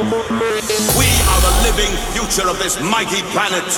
We are the living future of this mighty planet.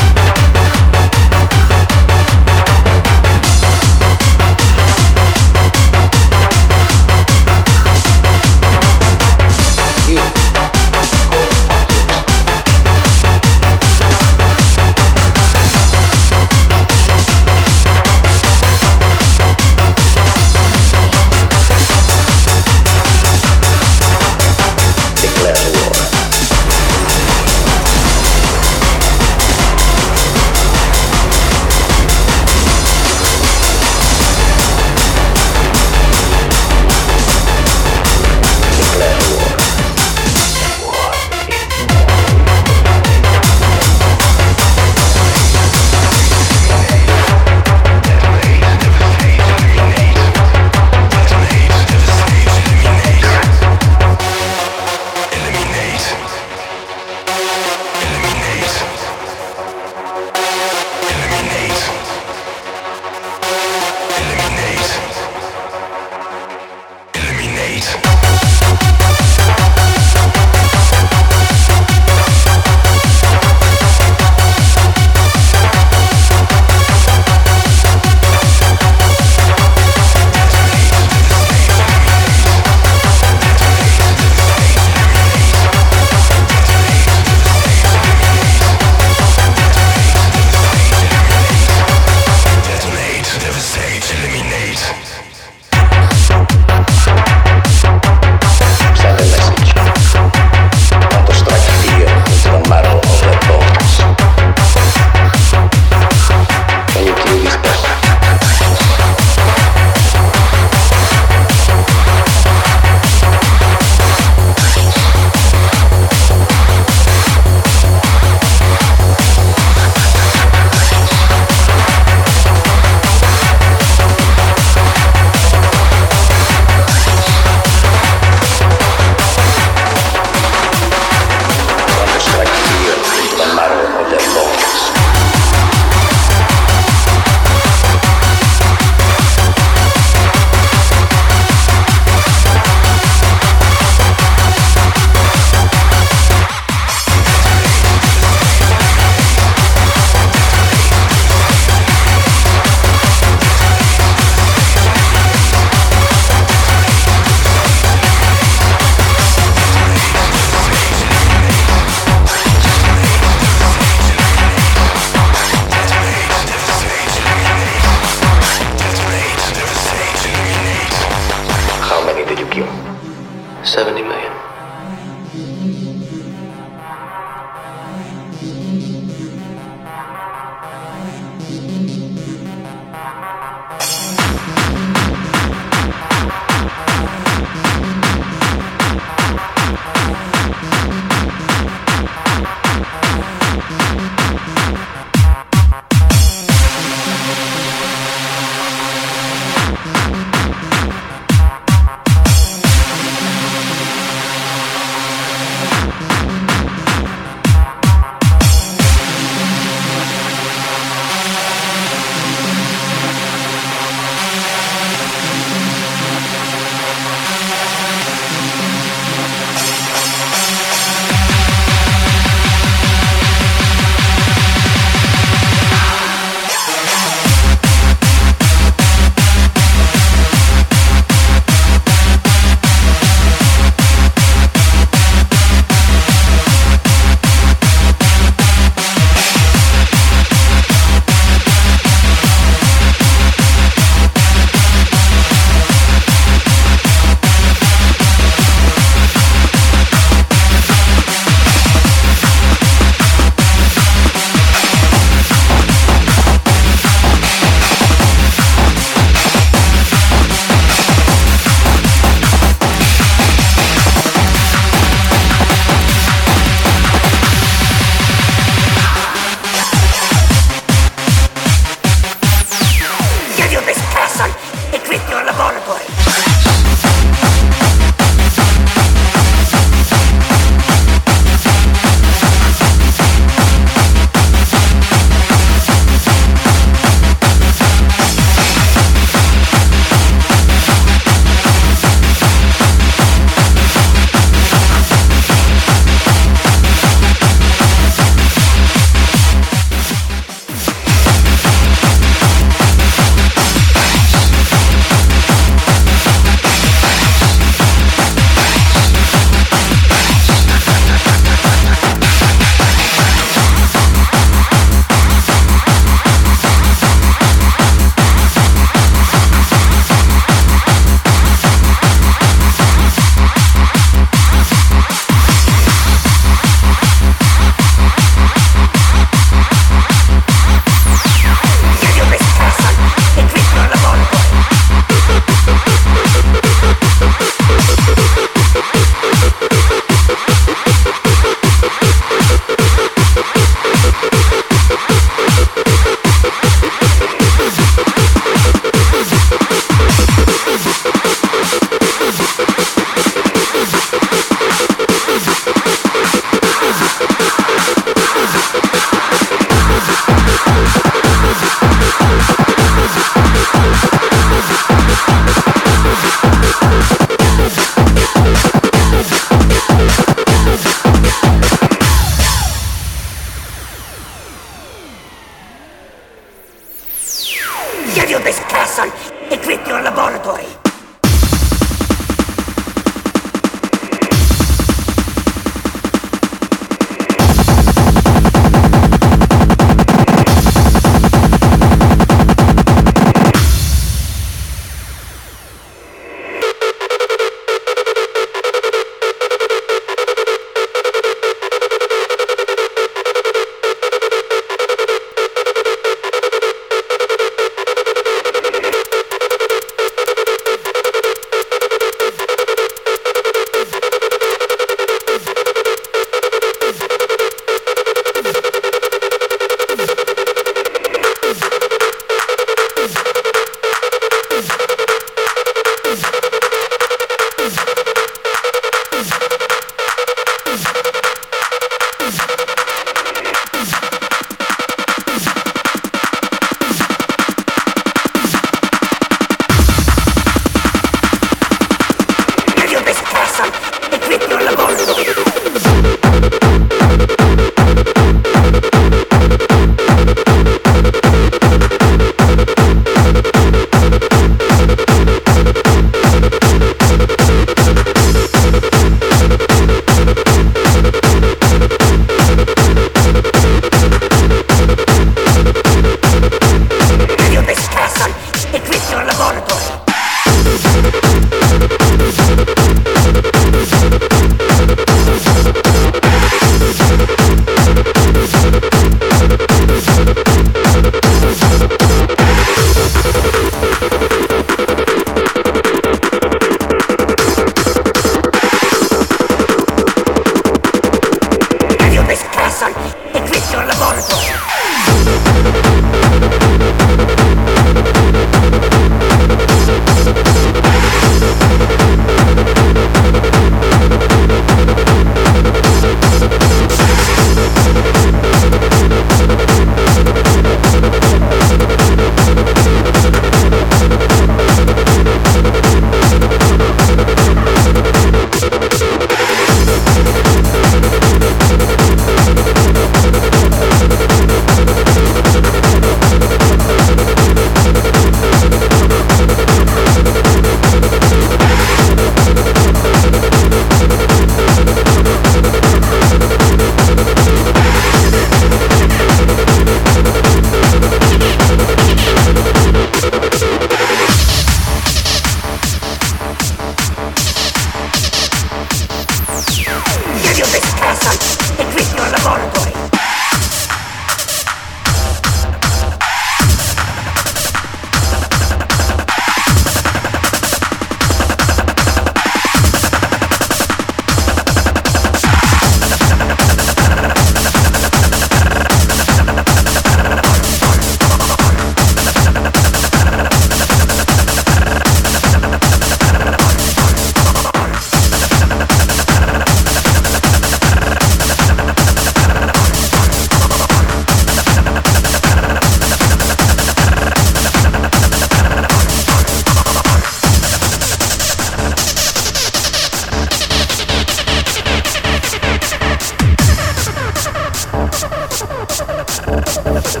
Your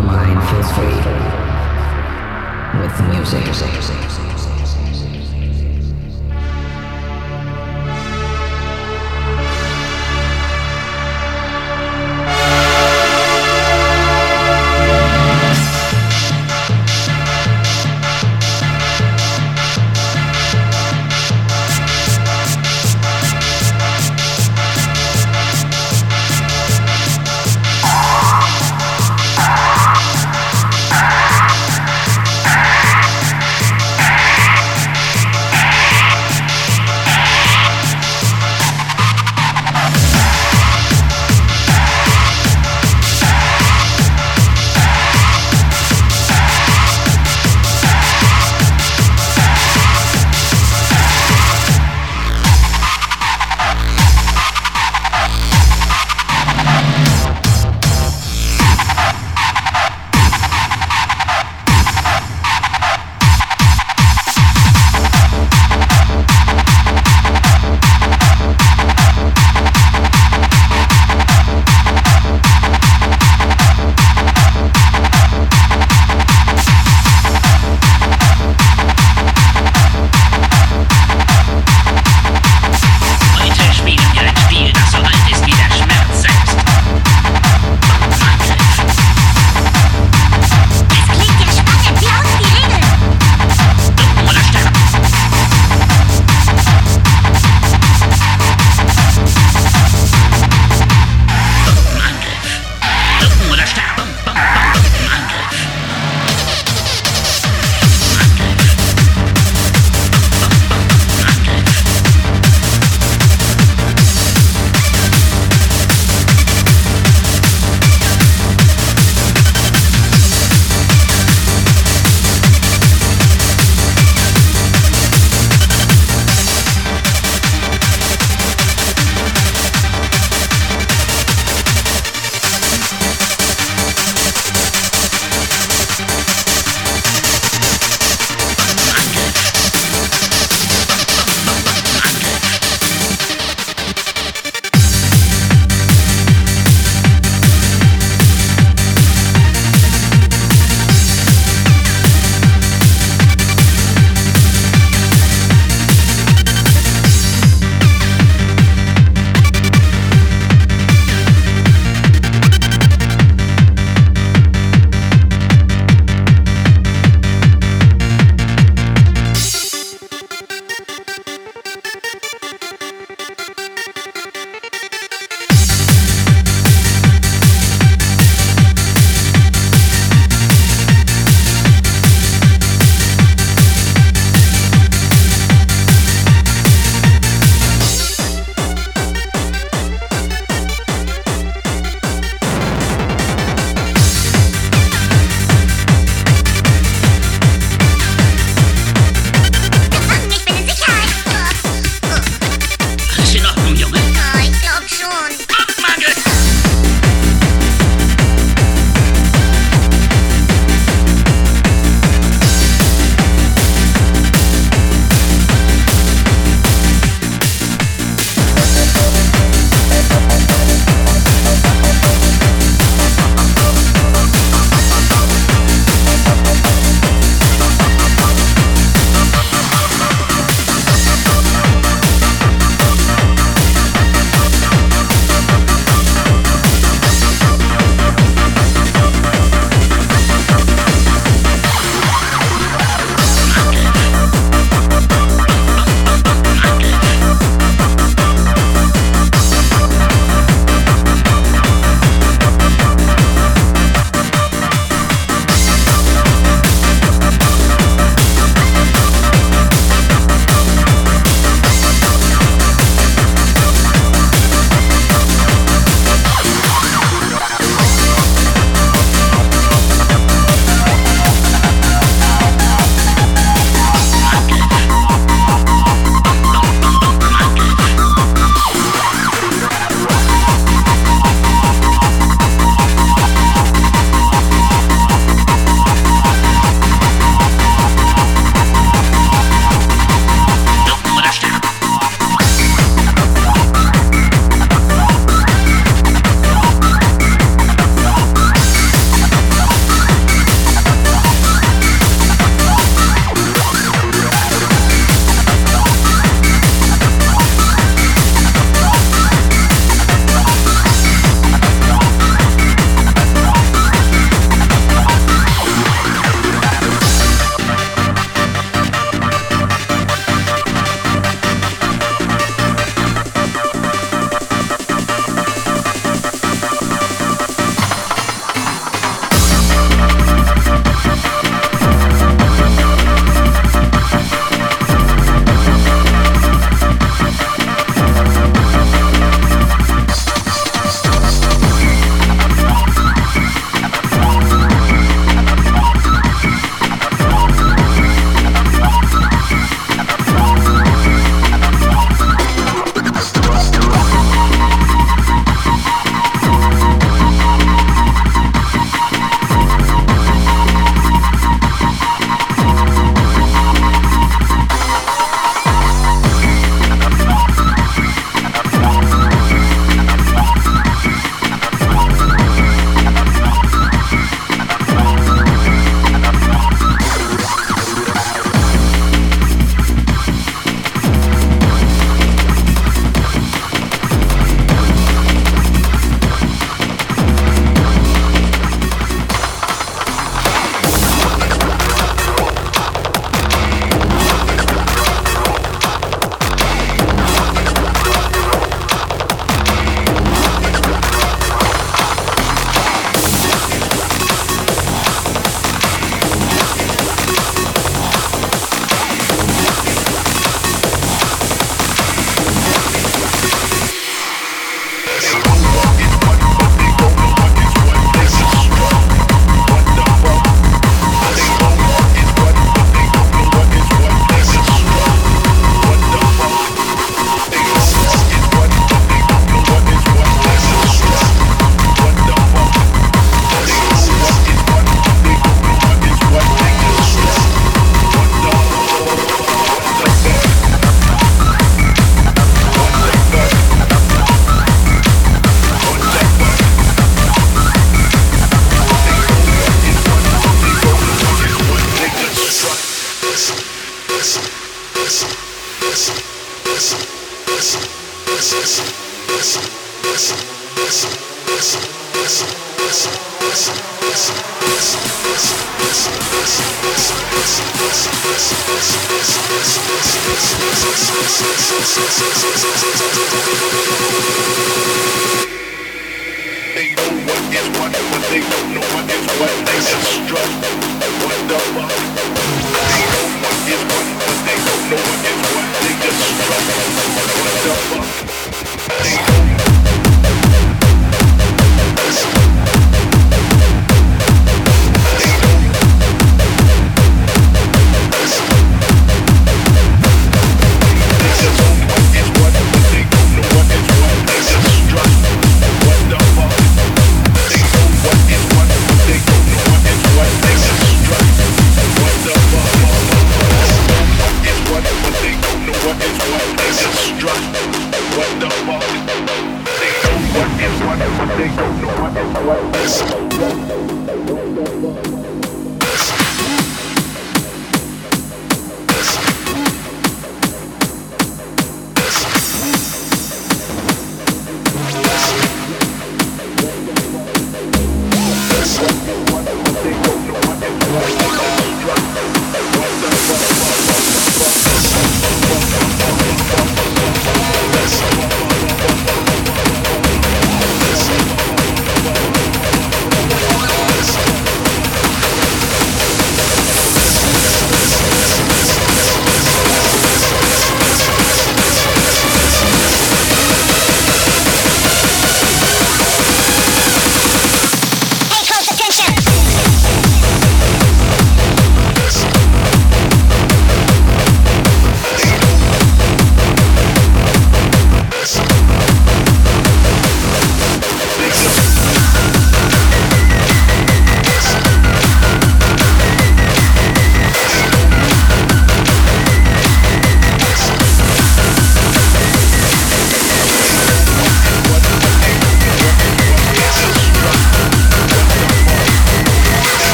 mind feels free with music.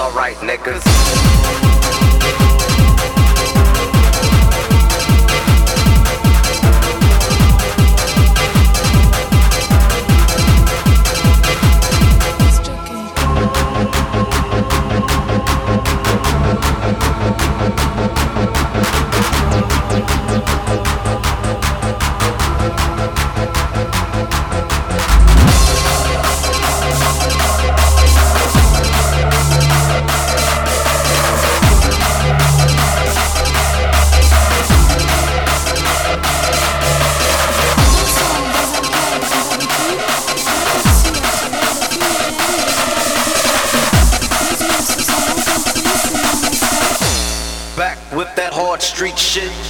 alright, niggas. Street shit.